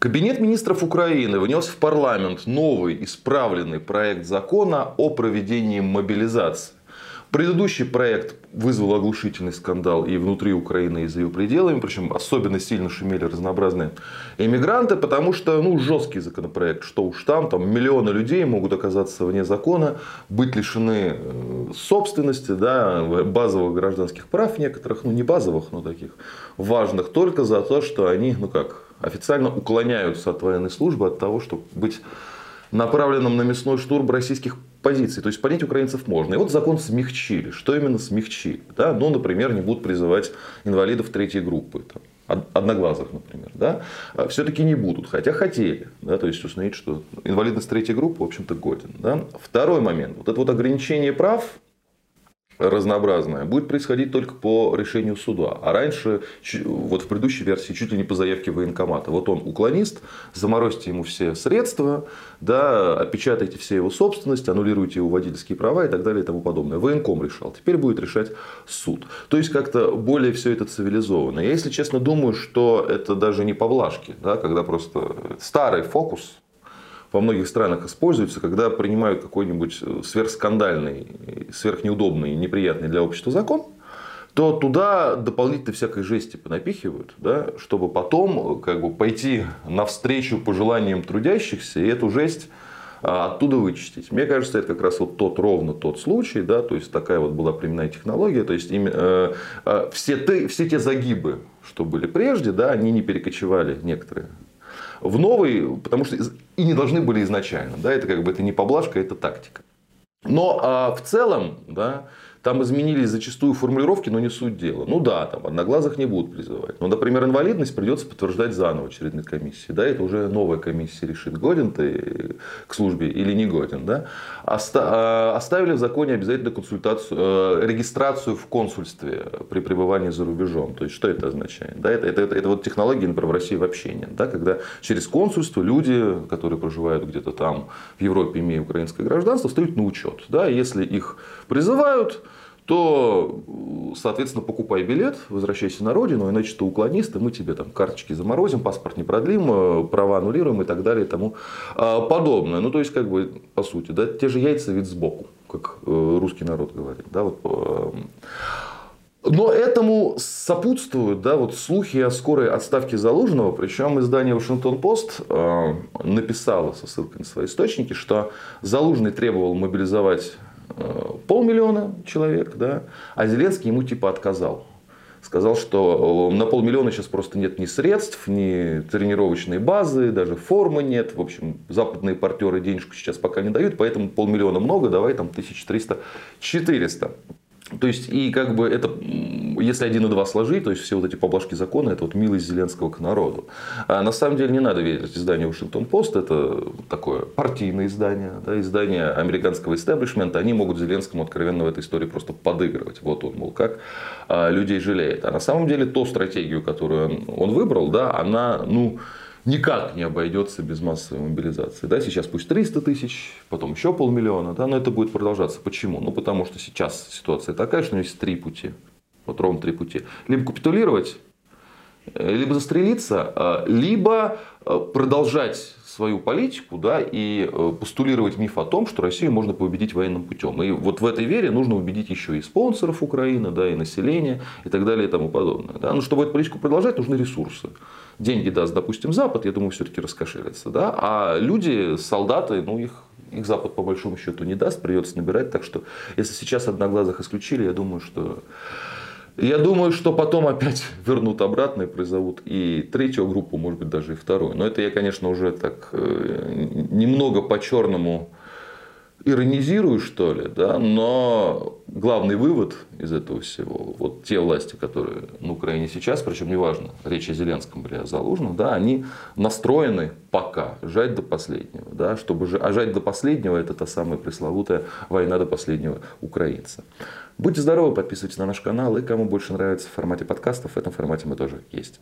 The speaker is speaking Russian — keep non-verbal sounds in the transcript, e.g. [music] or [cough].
Кабинет министров Украины внес в парламент новый исправленный проект закона о проведении мобилизации. Предыдущий проект вызвал оглушительный скандал и внутри Украины, и за ее пределами. Причем особенно сильно шумели разнообразные эмигранты, потому что ну, жесткий законопроект. Что уж там, там миллионы людей могут оказаться вне закона, быть лишены э, собственности, да, базовых гражданских прав некоторых, ну не базовых, но таких важных, только за то, что они, ну как, официально уклоняются от военной службы, от того, чтобы быть направленным на мясной штурм российских позиций. То есть понять украинцев можно. И вот закон смягчили. Что именно смягчили? Да? Ну, например, не будут призывать инвалидов третьей группы. Там, одноглазых, например, да, а все-таки не будут, хотя хотели, да, то есть установить, что инвалидность третьей группы, в общем-то, годен. Да. Второй момент, вот это вот ограничение прав, разнообразное будет происходить только по решению суда. А раньше, вот в предыдущей версии, чуть ли не по заявке военкомата. Вот он уклонист, заморозьте ему все средства, да, опечатайте все его собственность, аннулируйте его водительские права и так далее и тому подобное. Военком решал. Теперь будет решать суд. То есть как-то более все это цивилизованно. Я, если честно, думаю, что это даже не поблажки, да, когда просто старый фокус во многих странах используется, когда принимают какой-нибудь э, сверхскандальный, сверхнеудобный, неприятный для общества закон, то туда дополнительно всякой жести понапихивают, да, чтобы потом как бы, пойти навстречу пожеланиям трудящихся и эту жесть а, оттуда вычистить. Мне кажется, это как раз вот тот ровно тот случай, да, то есть такая вот была применена технология, то есть именно, э, э, все, ты, все те загибы, что были прежде, да, они не перекочевали некоторые в новый, потому что и не должны были изначально. Да, это как бы это не поблажка, это тактика. Но а в целом, да, там изменились зачастую формулировки, но не суть дела. Ну да, там одноглазых не будут призывать. Но, например, инвалидность придется подтверждать заново очередной комиссии. Да, это уже новая комиссия решит, годен ты к службе или не годен. Да? А, оставили в законе обязательно консультацию, э, регистрацию в консульстве при пребывании за рубежом. То есть, что это означает? Да, это, это, это, это вот технологии, например, в России вообще нет. Да? Когда через консульство люди, которые проживают где-то там в Европе, имея украинское гражданство, встают на учет. Да? Если их призывают, то, соответственно, покупай билет, возвращайся на родину, иначе ты уклонист, и мы тебе там карточки заморозим, паспорт не продлим, э, права аннулируем и так далее и тому а, подобное. Ну, то есть, как бы, по сути, да, те же яйца вид сбоку, как э, русский народ говорит. Да, вот, э, но этому сопутствуют да, вот слухи о скорой отставке Залужного. Причем издание Вашингтон-Пост написало со ссылкой на свои источники, что Залужный требовал мобилизовать полмиллиона человек, да, а Зеленский ему типа отказал. Сказал, что на полмиллиона сейчас просто нет ни средств, ни тренировочной базы, даже формы нет. В общем, западные партнеры денежку сейчас пока не дают, поэтому полмиллиона много, давай там 1300-400. То есть, и как бы это, если один и два сложить, то есть все вот эти поблажки закона, это вот милость Зеленского к народу. А на самом деле не надо верить изданию Вашингтон Пост, это такое партийное издание, да, издание американского истеблишмента, они могут Зеленскому откровенно в этой истории просто подыгрывать. Вот он, мол, как а, людей жалеет. А на самом деле, ту стратегию, которую он выбрал, да, она, ну, никак не обойдется без массовой мобилизации. Да, сейчас пусть 300 тысяч, потом еще полмиллиона, да, но это будет продолжаться. Почему? Ну, потому что сейчас ситуация такая, что у него есть три пути. Вот ровно три пути. Либо капитулировать, либо застрелиться, а, либо э, продолжать свою политику да, и э, постулировать миф о том, что Россию можно победить военным путем. И вот в этой вере нужно убедить еще и спонсоров Украины, да, и население, и так далее, и тому подобное. Да. Но чтобы эту политику продолжать, нужны ресурсы деньги даст, допустим, Запад, я думаю, все-таки раскошелится. Да? А люди, солдаты, ну их их Запад по большому счету не даст, придется набирать. Так что, если сейчас одноглазых исключили, я думаю, что я думаю, что потом опять [laughs] вернут обратно и призовут и третью группу, может быть, даже и вторую. Но это я, конечно, уже так э, немного по-черному иронизирую, что ли, да, но главный вывод из этого всего, вот те власти, которые на Украине сейчас, причем неважно, речь о Зеленском или о Залужном, да, они настроены пока жать до последнего, да, чтобы же, а жать до последнего это та самая пресловутая война до последнего украинца. Будьте здоровы, подписывайтесь на наш канал, и кому больше нравится в формате подкастов, в этом формате мы тоже есть.